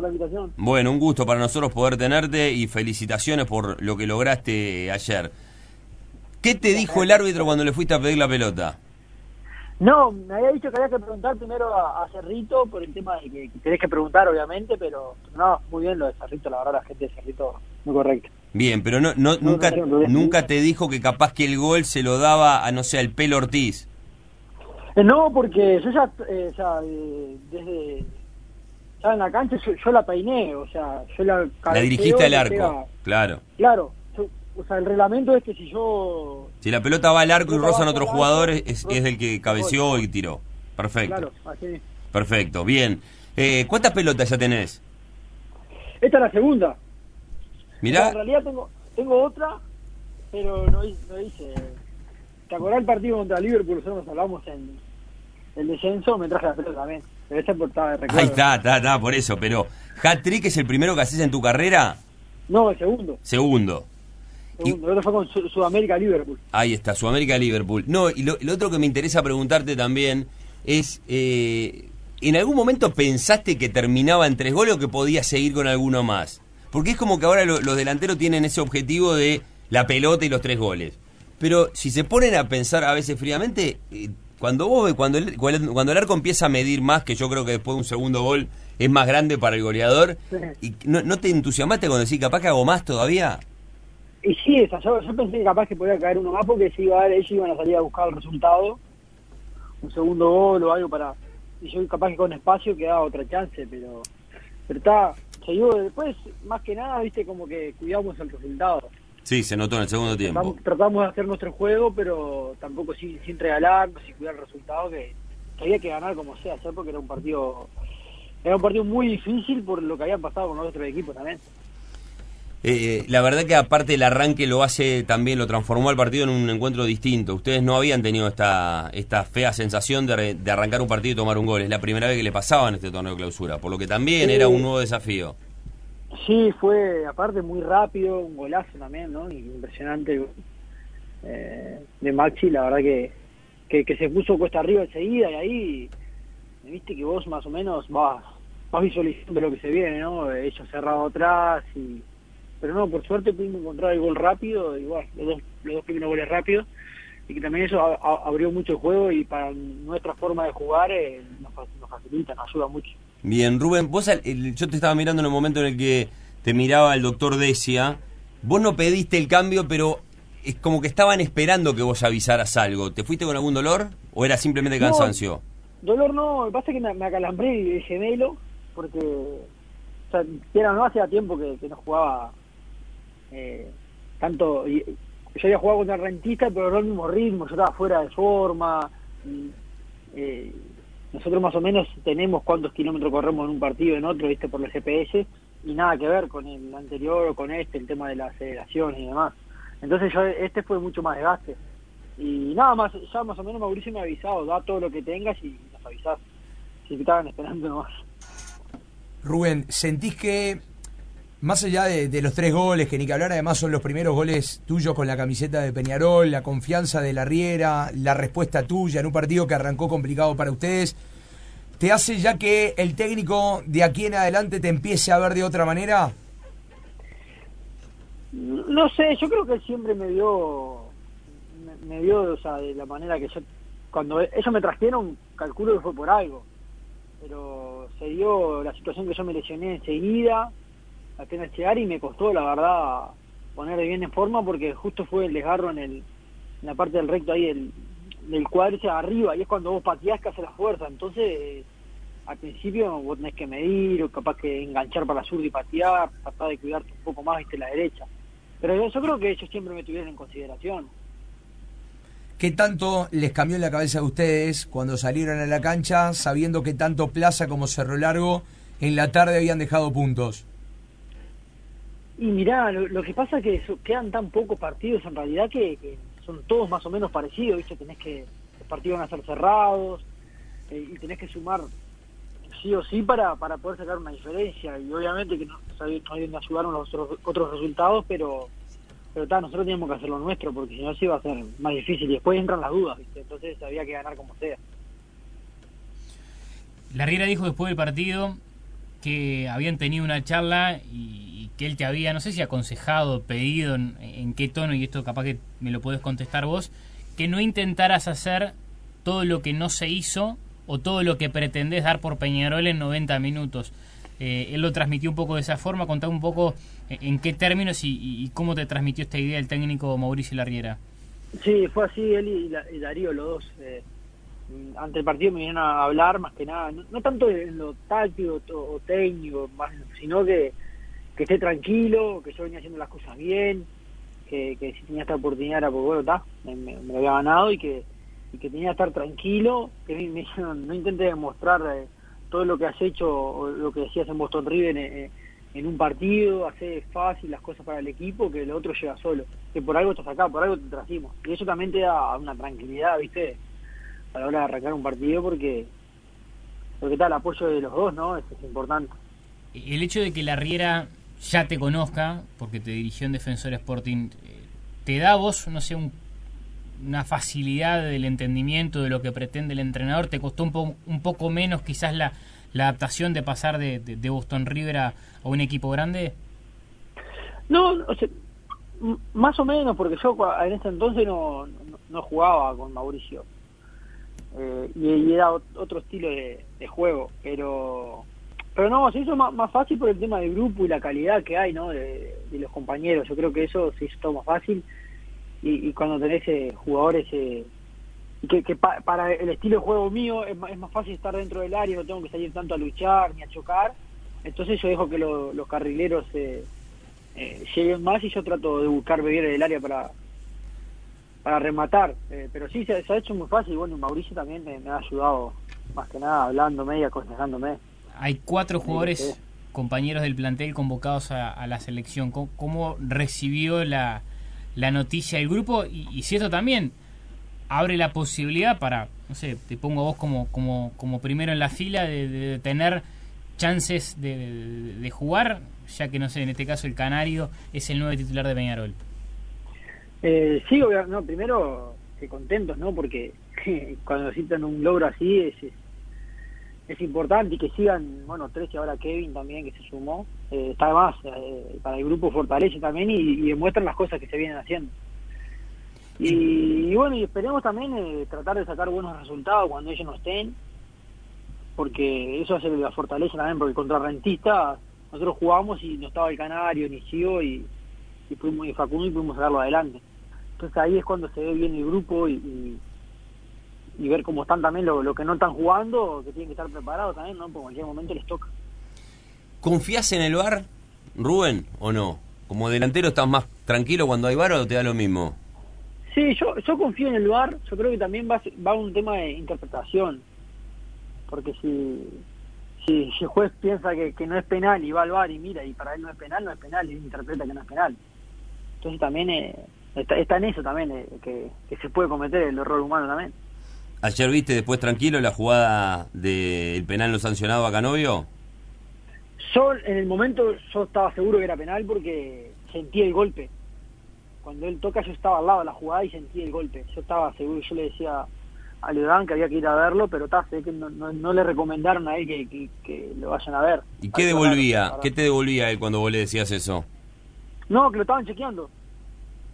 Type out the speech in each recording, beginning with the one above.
por la invitación. Bueno, un gusto para nosotros poder tenerte y felicitaciones por lo que lograste ayer. ¿Qué te dijo el árbitro cuando le fuiste a pedir la pelota? No, me había dicho que había que preguntar primero a, Cerrito por el tema de que, tenés que preguntar, obviamente, pero no, muy bien lo de Cerrito, la verdad, la gente de Cerrito, muy correcta. Bien, pero no, no, nunca, nunca te dijo que capaz que el gol se lo daba a, no sé, el pelo Ortiz. Eh, no, porque yo ya, eh, ya eh, desde ya en la cancha yo, la peiné, o sea, yo la... La dirigiste al arco, claro. Claro, o sea, el reglamento es que si yo... Si la pelota va al arco y rozan otros jugadores, es, es del que cabeció y tiró. Perfecto. Claro, así. Perfecto, bien. Eh, ¿Cuántas pelotas ya tenés? Esta es la segunda. Mirá. en realidad tengo, tengo otra, pero no, no hice... ¿Te acordás el partido contra Liverpool? Nosotros hablamos en el descenso, me traje la pelota también. Esta portada de recuerdo. Ahí está, está, está, por eso. Pero, ¿hat-trick es el primero que haces en tu carrera? No, el segundo. Segundo. Segundo, fue con Sudamérica-Liverpool. Ahí está, Sudamérica-Liverpool. No, y lo, otro que me interesa preguntarte también es, eh, ¿en algún momento pensaste que terminaba en tres goles o que podía seguir con alguno más? Porque es como que ahora los delanteros tienen ese objetivo de la pelota y los tres goles. Pero si se ponen a pensar a veces fríamente, eh, cuando vos cuando el, cuando el arco empieza a medir más, que yo creo que después de un segundo gol es más grande para el goleador, y no, ¿no te entusiasmaste cuando decís capaz que hago más todavía? Y sí, esa, yo, pensé que capaz que podía caer uno más porque si iba a, ellos iban a salir a buscar el resultado, un segundo gol o algo para... Y yo capaz que con espacio quedaba otra chance, pero pero está, después, más que nada, viste, como que cuidamos el resultado. Sí, se notó en el segundo tiempo. Tratamos, de hacer nuestro juego, pero tampoco sin, sin regalarnos, sin cuidar el resultado, que, había que ganar como sea, porque era un partido era un partido muy difícil por lo que habían pasado con los otros equipos también. Eh, la verdad que aparte el arranque lo hace también, lo transformó al partido en un encuentro distinto. Ustedes no habían tenido esta, esta fea sensación de, de arrancar un partido y tomar un gol. Es la primera vez que le pasaba en este torneo de clausura, por lo que también era un nuevo desafío. Sí, fue aparte muy rápido, un golazo también, ¿no? Impresionante eh, de Maxi, la verdad que, que, se puso cuesta arriba enseguida y ahí, viste que vos más o menos vas, vas visualizando lo que se viene, ¿no? Ellos cerrado atrás y pero no, por suerte pudimos encontrar el gol rápido, igual, los dos, los dos primeros goles rápidos, y que también eso abrió mucho el juego y para nuestra forma de jugar eh, nos, facilita, nos ayuda mucho. Bien, Rubén, vos, yo te estaba mirando en el momento en el que te miraba el doctor Decia, vos no pediste el cambio, pero es como que estaban esperando que vos avisaras algo. ¿Te fuiste con algún dolor o era simplemente cansancio? dolor no, lo que pasa es que me, acalambré el gemelo, porque o sea, era, no hacía tiempo que, que no jugaba eh, tanto yo había jugado contra el rentista pero no el mismo ritmo yo estaba fuera de forma eh, nosotros más o menos tenemos cuántos kilómetros corremos en un partido en otro viste por el GPS y nada que ver con el anterior o con este el tema de la aceleración y demás. Entonces yo este fue mucho más desgaste. Y nada más ya más o menos Mauricio me ha avisado da todo lo que tengas y nos avisás. Si estaban esperando nomás. Rubén, ¿sentís que más allá de, los tres goles, que ni que hablar, además son los primeros goles tuyos con la camiseta de Peñarol, la confianza de la Riera, la respuesta tuya en un partido que arrancó complicado para ustedes, ¿te hace ya que el técnico de aquí en adelante te empiece a ver de otra manera? No sé, yo creo que él siempre me dio, me, dio, o sea, de la manera que yo, cuando ellos me trajeron, calculo que fue por algo, pero se dio la situación que yo me lesioné enseguida, apenas llegar y me costó, la verdad, poner bien en forma porque justo fue el desgarro en, el, en la parte del recto ahí del, del cuádriceps arriba y es cuando vos pateás que hace la fuerza. Entonces, al principio vos tenés que medir o capaz que enganchar para la sur y patear, tratar de cuidarte un poco más, viste, la derecha. Pero yo, yo creo que ellos siempre me tuvieron en consideración. ¿Qué tanto les cambió en la cabeza a ustedes cuando salieron a la cancha sabiendo que tanto Plaza como Cerro Largo en la tarde habían dejado puntos? Y mirá, lo, que pasa es que quedan tan pocos partidos en realidad que, son todos más o menos parecidos, ¿viste? Tenés que, los partidos van a ser cerrados eh, y tenés que sumar sí o sí para, para poder sacar una diferencia. Y obviamente que no, no ayudaron los otros, otros resultados, pero pero nosotros tenemos que hacer lo nuestro porque si no sí va a ser más difícil y después entran las dudas, ¿viste? Entonces había que ganar como sea. La Riera dijo después del partido que habían tenido una charla y, que él te había, no sé si aconsejado, pedido, en, qué tono, y esto capaz que me lo puedes contestar vos, que no intentaras hacer todo lo que no se hizo o todo lo que pretendés dar por Peñarol en 90 minutos. Eh, él lo transmitió un poco de esa forma, contame un poco en qué términos y, cómo te transmitió esta idea el técnico Mauricio Larriera. Sí, fue así, él y, Darío, los dos. Eh, ante el partido me vinieron a hablar más que nada, no, tanto en lo táctico o, técnico, más, sino que, que esté tranquilo, que yo venía haciendo las cosas bien, que, si tenía esta oportunidad era porque, bueno, está, me, lo había ganado y que, y que tenía que estar tranquilo, que me, dijeron, no intentes demostrar eh, todo lo que has hecho o lo que decías en Boston River eh, en un partido, hacer fácil las cosas para el equipo, que el otro llega solo. Que por algo estás acá, por algo te trajimos. Y eso también te da una tranquilidad, ¿viste? A la hora de arrancar un partido, porque porque está el apoyo de los dos, ¿no? Es importante. El hecho de que la Riera ya te conozca, porque te dirigió en Defensor Sporting, eh, ¿te da vos, no sé, una facilidad del entendimiento de lo que pretende el entrenador? ¿Te costó un, un poco menos quizás la, adaptación de pasar de, Boston River a, un equipo grande? No, más o menos, porque yo en ese entonces no, no, jugaba con Mauricio. Eh, y, era otro estilo de, juego, pero pero no, se hizo más, fácil por el tema del grupo y la calidad que hay, ¿no? De, los compañeros. Yo creo que eso se hizo todo más fácil. Y, cuando tenés eh, jugadores eh, que, que para el estilo de juego mío es, más fácil estar dentro del área, no tengo que salir tanto a luchar ni a chocar. Entonces yo dejo que los carrileros eh, eh, lleguen más y yo trato de buscar beber el área para para rematar. Eh, pero sí, se, ha hecho muy fácil. Bueno, Mauricio también me, ha ayudado, más que nada, hablándome y aconsejándome. Hay cuatro jugadores, compañeros del plantel, convocados a, la selección. ¿Cómo, recibió la, la noticia del grupo? Y, y si esto también abre la posibilidad para, no sé, te pongo vos como, como, como primero en la fila de, tener chances de, jugar, ya que no sé, en este caso el Canario es el nuevo titular de Peñarol. Eh, sí, no, primero que contentos, ¿no? Porque cuando necesitan un logro así es, es, importante y que sigan, bueno, tres y ahora Kevin también que se sumó, eh, está además eh, para el grupo fortalece también y, y demuestran las cosas que se vienen haciendo. Y, bueno, y esperemos también eh, tratar de sacar buenos resultados cuando ellos no estén, porque eso hace la fortaleza también, porque contra Rentista nosotros jugamos y no estaba el Canario, ni Gio y, y, fuimos, y Facundo y pudimos sacarlo adelante. Entonces ahí es cuando se ve bien el grupo y, y, ver cómo están también los lo que no están jugando, que tienen que estar preparados también, ¿no? Porque en cualquier momento les toca. ¿Confías en el bar, Rubén, o no? Como delantero estás más tranquilo cuando hay bar o te da lo mismo? Sí, yo, yo confío en el lugar, yo creo que también va, va un tema de interpretación, porque si, si, el juez piensa que, que, no es penal y va al bar y mira y para él no es penal, no es penal y interpreta que no es penal. Entonces también eh, está, en eso también, eh, que, se puede cometer el error humano también. ¿Ayer viste después tranquilo la jugada del penal no sancionado a Canovio? Yo en el momento yo estaba seguro que era penal porque sentí el golpe cuando él toca yo estaba al lado de la jugada y sentí el golpe. Yo estaba seguro, yo le decía a Leodán que había que ir a verlo, pero sé que no, le recomendaron a él que, lo vayan a ver. ¿Y qué devolvía? ¿Qué te devolvía él cuando vos le decías eso? No, que lo estaban chequeando.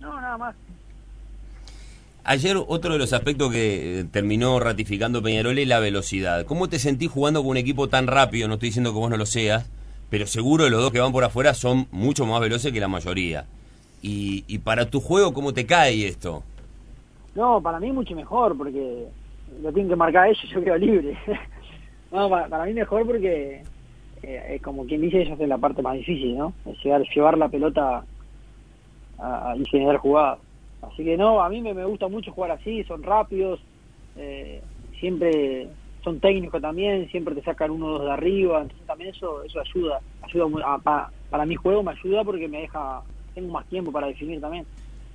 No, nada más. Ayer otro de los aspectos que eh, terminó ratificando Peñarol es la velocidad. ¿Cómo te sentís jugando con un equipo tan rápido? No estoy diciendo que vos no lo seas, pero seguro los dos que van por afuera son mucho más veloces que la mayoría. Y, para tu juego, ¿cómo te cae esto? No, para mí mucho mejor, porque lo tienen que marcar ellos, yo quedo libre. no, para, mí mejor porque, eh, como quien dice, ellos hacen la parte más difícil, ¿no? Es llevar, llevar la pelota a, a, y generar jugadas. Así que no, a mí me, gusta mucho jugar así, son rápidos, eh, siempre son técnicos también, siempre te sacan uno o dos de arriba, entonces también eso eso ayuda, ayuda para, para mi juego me ayuda porque me deja tengo más tiempo para definir también.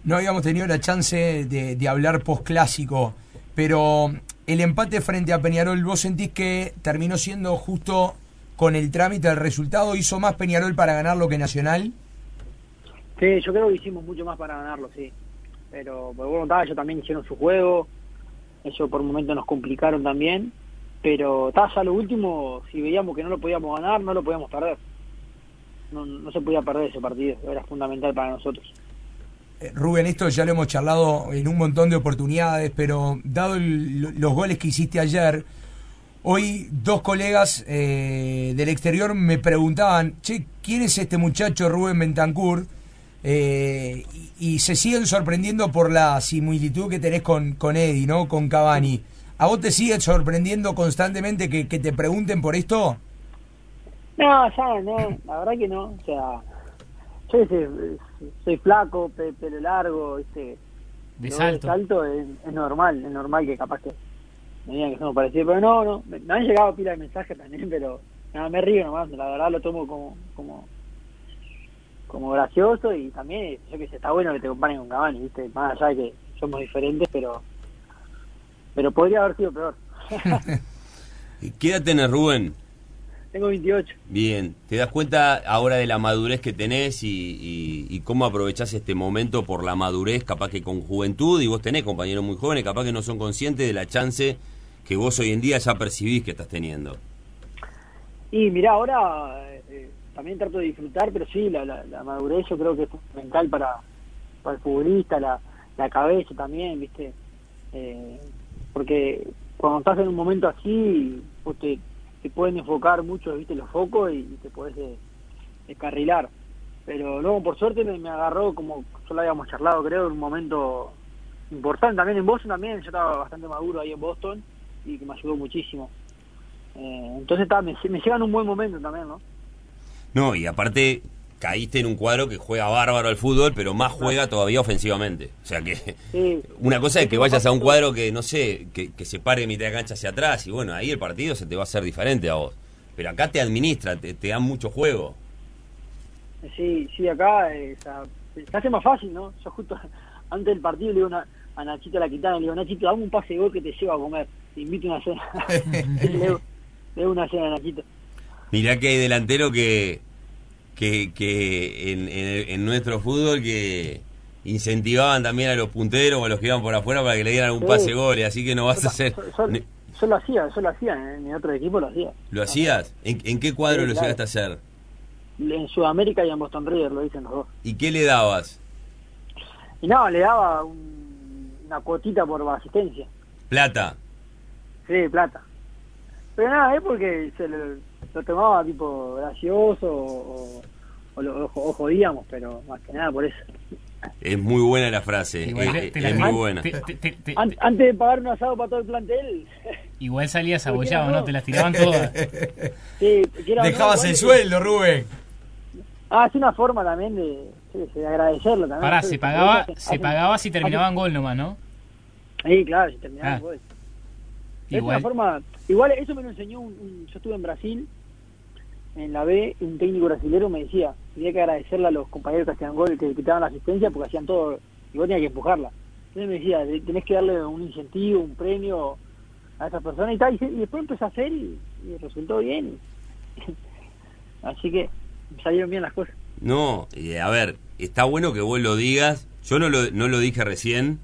No habíamos tenido la chance de, hablar post-clásico, pero el empate frente a Peñarol, ¿vos sentís que terminó siendo justo con el trámite del resultado? ¿Hizo más Peñarol para ganarlo que Nacional? Sí, yo creo que hicimos mucho más para ganarlo, sí. Pero por bueno, ellos también hicieron su juego, ellos por un momento nos complicaron también, pero estaba ya lo último, si veíamos que no lo podíamos ganar, no lo podíamos perder. No, no se podía perder ese partido, era fundamental para nosotros. Eh, Rubén, esto ya lo hemos charlado en un montón de oportunidades, pero dado el- los goles que hiciste ayer, hoy dos colegas eh, del exterior me preguntaban, che, ¿quién es este muchacho Rubén Bentancur? Eh, y, y se siguen sorprendiendo por la similitud que tenés con, con Eddie, ¿no? Con Cavani. ¿A vos te sigue sorprendiendo constantemente que, que te pregunten por esto? No, ya no, la verdad que no. O sea, yo soy, soy flaco, pe- pelo largo, ¿viste? De salto. salto es, es normal, es normal que capaz que me digan que somos parecidos, pero no, no. Me, me han llegado pila de mensajes también, pero nada, me río nomás, la verdad lo tomo como como como gracioso y también, yo que sé, está bueno que te comparen con Cavani, ¿viste? Más allá de que somos diferentes, pero pero podría haber sido peor. ¿Qué edad tenés, Rubén? Tengo 28. Bien, ¿te das cuenta ahora de la madurez que tenés y, y- y cómo aprovechás este momento por la madurez, capaz que con juventud, y vos tenés compañeros muy jóvenes, capaz que no son conscientes de la chance que vos hoy en día ya percibís que estás teniendo? Y mira, ahora también trato de disfrutar, pero sí, la, la, madurez yo creo que es fundamental para, para el futbolista, la, la cabeza también, ¿viste? Eh, porque cuando estás en un momento así, pues te, te pueden enfocar mucho, ¿viste? Los focos y, y te puedes descarrilar. Pero luego, por suerte, me, agarró, como ya lo habíamos charlado, creo, en un momento importante. También en Boston, también, yo estaba bastante maduro ahí en Boston y que me ayudó muchísimo. Eh, entonces está, me, me llega en un buen momento también, ¿no? No, y aparte caíste en un cuadro que juega bárbaro al fútbol, pero más juega todavía ofensivamente. O sea que Sí. una cosa es que vayas a un cuadro que, no sé, que, que se pare mitad de cancha hacia atrás y bueno, ahí el partido se te va a hacer diferente a vos. Pero acá te administra, te, te dan mucho juego. Sí, sí, acá eh, se hace más fácil, ¿no? Yo justo antes del partido le digo una, a Nachito la quitana, le digo, Nachito, dame un pase de gol que te lleva a comer, te invito a una cena. le, digo- le digo una cena a Nachito. Mirá que hay delantero que, que, que en, en- en nuestro fútbol que incentivaban también a los punteros o a los que iban por afuera para que le dieran un Sí. pase gol, así que no vas Yo, a hacer... yo- yo- lo hacía, yo lo hacía, en mi otro equipo lo hacía. ¿Lo hacías? ¿En, en qué cuadro Sí, lo claro. llegaste a hacer? En Sudamérica y en Boston River lo dicen los dos. ¿Y qué le dabas? Y nada, le daba un- una cuotita por asistencia. ¿Plata? Sí, plata. Pero nada, es porque se lo, lo tomaba tipo gracioso o, o lo o- o jodíamos, pero más que nada por eso. Es muy buena la frase, Igual es, te es la- muy buena. te- te- te- te- An- antes de pagar un asado para todo el plantel, igual salías ¿Por qué abollado, no? Te las tiraban todas. sí, no, Dejabas el sueldo, Rubén. Ah, es una forma también de, agradecerlo también. Pará, se pagaba, se pagaba si terminaban gol nomás, ¿no? Sí, claro, si terminaban Ah. gol. Es una Igual. forma, igual eso me lo enseñó un, un- yo estuve en Brasil en la B, un técnico brasilero me decía, tenía que agradecerle a los compañeros que hacían gol, que quitaban la asistencia porque hacían todo y vos tenías que empujarla. Entonces me decía, "de- tenés que darle un incentivo, un premio a esas personas y tal, y, y después empecé a hacer y, y resultó bien. Así que salieron bien las cosas. No, eh, a ver, está bueno que vos lo digas. Yo no lo, no lo dije recién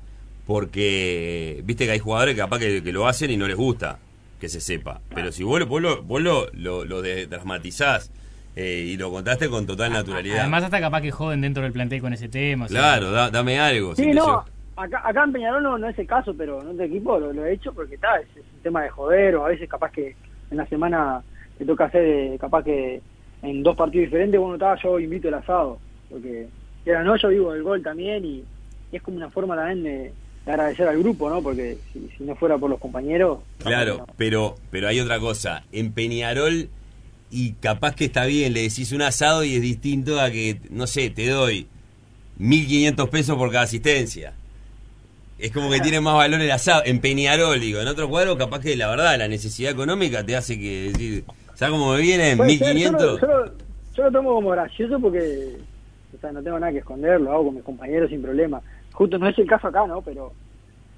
porque, viste que hay jugadores que capaz que, que lo hacen y no les gusta que se sepa. Pero si vos, lo- vos lo, vos lo, lo, lo dramatizás eh, y lo contaste con total naturalidad. Además, hasta capaz que joden dentro del plantel con ese tema. o sea, claro, da- dame algo. Sí, no, acá, acá en Peñarol no, no es el caso, pero en otro equipo lo, lo he hecho porque está, es, es un tema de joder, o a veces capaz que en la semana te toca hacer, eh, capaz que en dos partidos diferentes, bueno, está, yo invito el asado, porque era no, yo vivo del gol también y, y es como una forma también de agradecer al grupo, ¿no? Porque si, si no fuera por los compañeros... Claro, no. pero, pero hay otra cosa. En Peñarol, y capaz que está bien, le decís un asado y es distinto a que, no sé, te doy 1.500 pesos por cada asistencia. Es como que tiene más valor el asado. En Peñarol, digo, en otro cuadro, capaz que la verdad, la necesidad económica te hace que decir, ¿sabes cómo me vienen? Puede ser, yo, 1.500. lo, yo, lo, yo lo tomo como gracioso porque o sea, no tengo nada que esconder, lo hago con mis compañeros sin problema. Justo no es el caso acá, ¿no? Pero,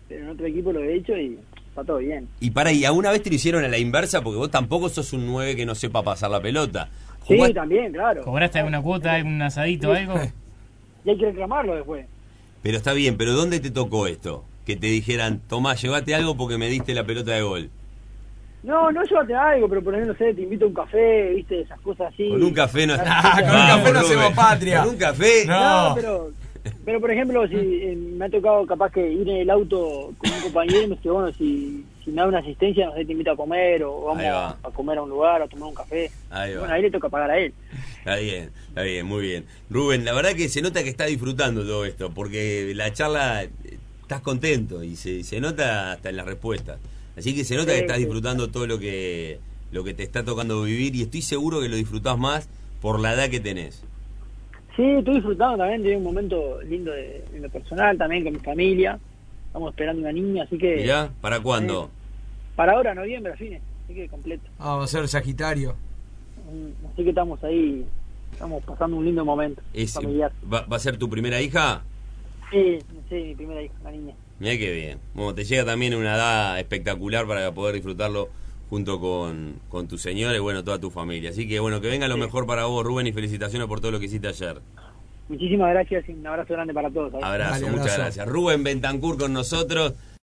pero en otro equipo lo he hecho y está todo bien. Y para, ¿y alguna vez te lo hicieron a la inversa? Porque vos tampoco sos un 9 que no sepa pasar la pelota. Sí, también, claro. ¿Cobraste alguna cuota, algún asadito, algo? Y hay que reclamarlo después. Pero está bien, pero ¿dónde te tocó esto? Que te dijeran, tomá, llévate algo porque me diste la pelota de gol. No, no llévate algo, pero por ejemplo, no sé, te invito a un café, viste, esas cosas así. Con un café no Ah, con un café no hacemos patria. Con un café. No. No, pero, pero por ejemplo, si eh, me ha tocado capaz que ir en el auto con un compañero y me dice, bueno, si, si me da una asistencia, no sé, te invito a comer o vamos va. a, a comer a un lugar, a tomar un café. Ahí va. Bueno, ahí le toca pagar a él. Está bien, está bien, muy bien. Rubén, la verdad que se nota que está disfrutando todo esto, porque la charla estás contento y se, se nota hasta en las respuestas. Así que se nota que estás sí. disfrutando todo lo que lo que te está tocando vivir y estoy seguro que lo disfrutás más por la edad que tenés. Sí, estoy disfrutando también de un momento lindo de, en lo personal, también con mi familia. Estamos esperando una niña, así que ¿Ya? ¿Para cuándo? para ahora, noviembre, a fines, así que completo. Ah, va a ser Sagitario. Mm, Así que estamos ahí, estamos pasando un lindo momento Es- familiar. ¿va, va a ser tu primera hija? Sí, sí, mi primera hija, la niña. Mira qué bien. Bueno, te llega también una edad espectacular para poder disfrutarlo junto con, con tu señora y bueno, toda tu familia. Así que bueno, que venga lo Sí. mejor para vos, Rubén, y felicitaciones por todo lo que hiciste ayer. Muchísimas gracias y un abrazo grande para todos. ¿sabes? Abrazo, Dale, muchas abrazo. gracias. Rubén Bentancur con nosotros.